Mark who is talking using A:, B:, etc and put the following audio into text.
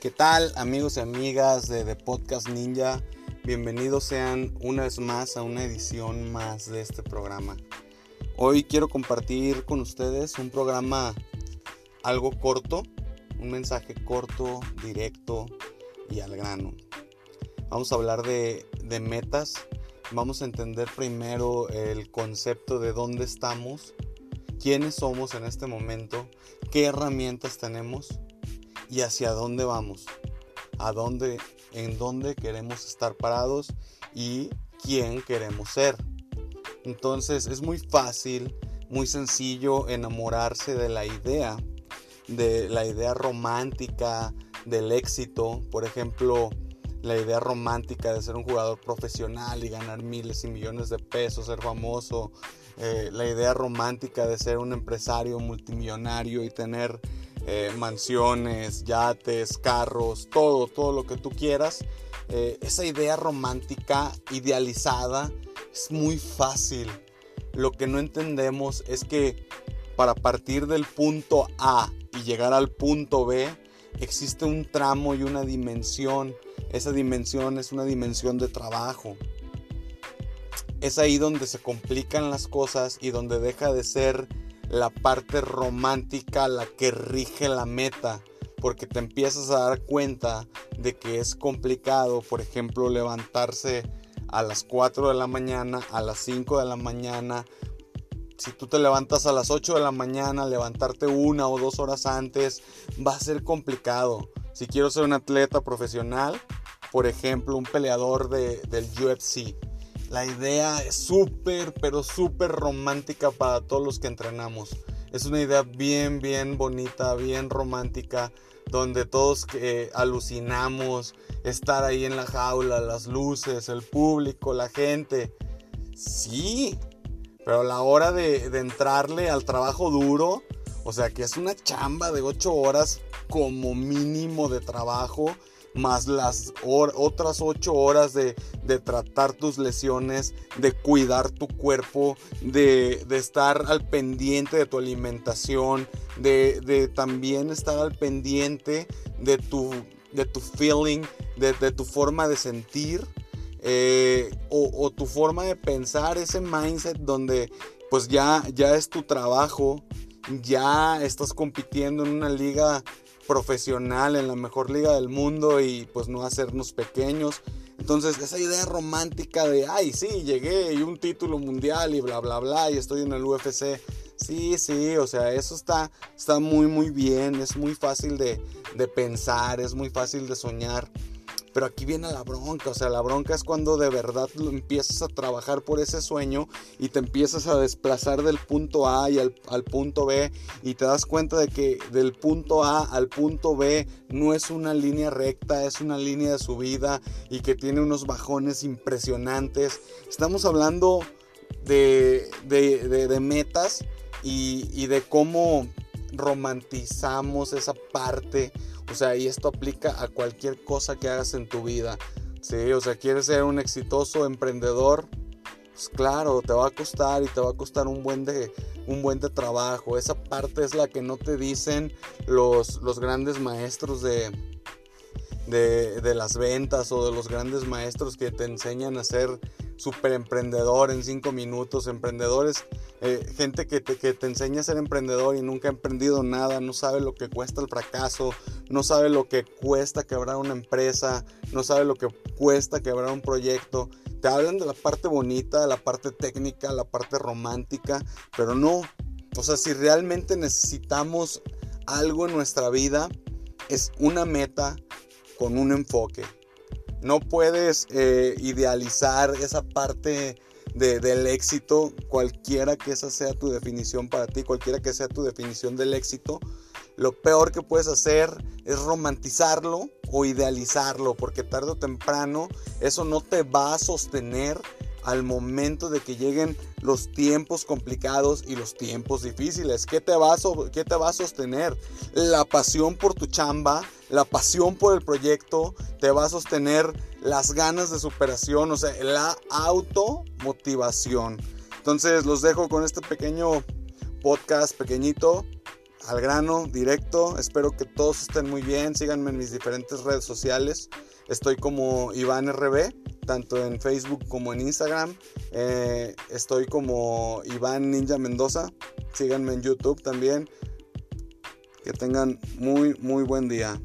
A: ¿Qué tal amigos y amigas de The Podcast Ninja? Bienvenidos sean una vez más a una edición más de este programa. Hoy quiero compartir con ustedes un programa algo corto, un mensaje corto, directo y al grano. Vamos a hablar de, de metas, vamos a entender primero el concepto de dónde estamos, quiénes somos en este momento, qué herramientas tenemos y hacia dónde vamos, a dónde, en dónde queremos estar parados y quién queremos ser. Entonces es muy fácil, muy sencillo enamorarse de la idea, de la idea romántica del éxito, por ejemplo, la idea romántica de ser un jugador profesional y ganar miles y millones de pesos, ser famoso, eh, la idea romántica de ser un empresario multimillonario y tener eh, mansiones, yates, carros, todo, todo lo que tú quieras. Eh, esa idea romántica idealizada es muy fácil. Lo que no entendemos es que para partir del punto A y llegar al punto B existe un tramo y una dimensión. Esa dimensión es una dimensión de trabajo. Es ahí donde se complican las cosas y donde deja de ser la parte romántica la que rige la meta, porque te empiezas a dar cuenta de que es complicado, por ejemplo, levantarse a las 4 de la mañana, a las 5 de la mañana. Si tú te levantas a las 8 de la mañana, levantarte una o dos horas antes va a ser complicado. Si quiero ser un atleta profesional, por ejemplo, un peleador de, del UFC, la idea es súper, pero súper romántica para todos los que entrenamos. Es una idea bien, bien bonita, bien romántica, donde todos alucinamos estar ahí en la jaula, las luces, el público, la gente. Sí, pero a la hora de, de entrarle al trabajo duro, o sea que es una chamba de 8 horas como mínimo de trabajo más las otras ocho horas de, tratar tus lesiones, de cuidar tu cuerpo, de, estar al pendiente de tu alimentación, de, también estar al pendiente de tu, de tu feeling, de, tu forma de sentir. Eh, o, tu forma de pensar, ese mindset donde pues ya, ya es tu trabajo, ya estás compitiendo en una liga profesional en la mejor liga del mundo y pues no hacernos pequeños. Entonces esa idea romántica de, ay, sí, llegué y un título mundial y bla, bla, bla, y estoy en el UFC. Sí, sí, o sea, eso está, está muy, muy bien, es muy fácil de, de pensar, es muy fácil de soñar. Pero aquí viene la bronca, o sea, la bronca es cuando de verdad empiezas a trabajar por ese sueño y te empiezas a desplazar del punto A y al, punto B y te das cuenta de que del punto A al punto B no es una línea recta, es una línea de subida y que tiene unos bajones impresionantes. Estamos hablando de, metas y, y de cómo romantizamos esa parte o sea, y esto aplica a cualquier cosa que hagas en tu vida. Sí, o sea, quieres ser un exitoso emprendedor, pues claro, te va a costar y te va a costar un buen de, un buen de trabajo. Esa parte es la que no te dicen los, los grandes maestros de, de, de, las ventas o de los grandes maestros que te enseñan a ser super emprendedor en cinco minutos, emprendedores, eh, gente que te, que te enseña a ser emprendedor y nunca ha emprendido nada, no sabe lo que cuesta el fracaso, no sabe lo que cuesta quebrar una empresa, no sabe lo que cuesta quebrar un proyecto. Te hablan de la parte bonita, la parte técnica, la parte romántica, pero no. O sea, si realmente necesitamos algo en nuestra vida, es una meta con un enfoque. No puedes eh, idealizar esa parte del éxito, cualquiera que esa sea tu definición para ti, cualquiera que sea tu definición del éxito. Lo peor que puedes hacer es romantizarlo o idealizarlo, porque tarde o temprano eso no te va a sostener al momento de que lleguen los tiempos complicados y los tiempos difíciles. ¿Qué te, va a, qué te va a sostener? La pasión por tu chamba, la pasión por el proyecto, te va a sostener las ganas de superación, o sea, la automotivación. Entonces los dejo con este pequeño podcast pequeñito. al grano, directo. Espero que todos estén muy bien. Síganme en mis diferentes redes sociales. Estoy como Iván RB, tanto en Facebook como en Instagram. Eh, estoy como Iván Ninja Mendoza. Síganme en YouTube también. Que tengan muy, muy buen día.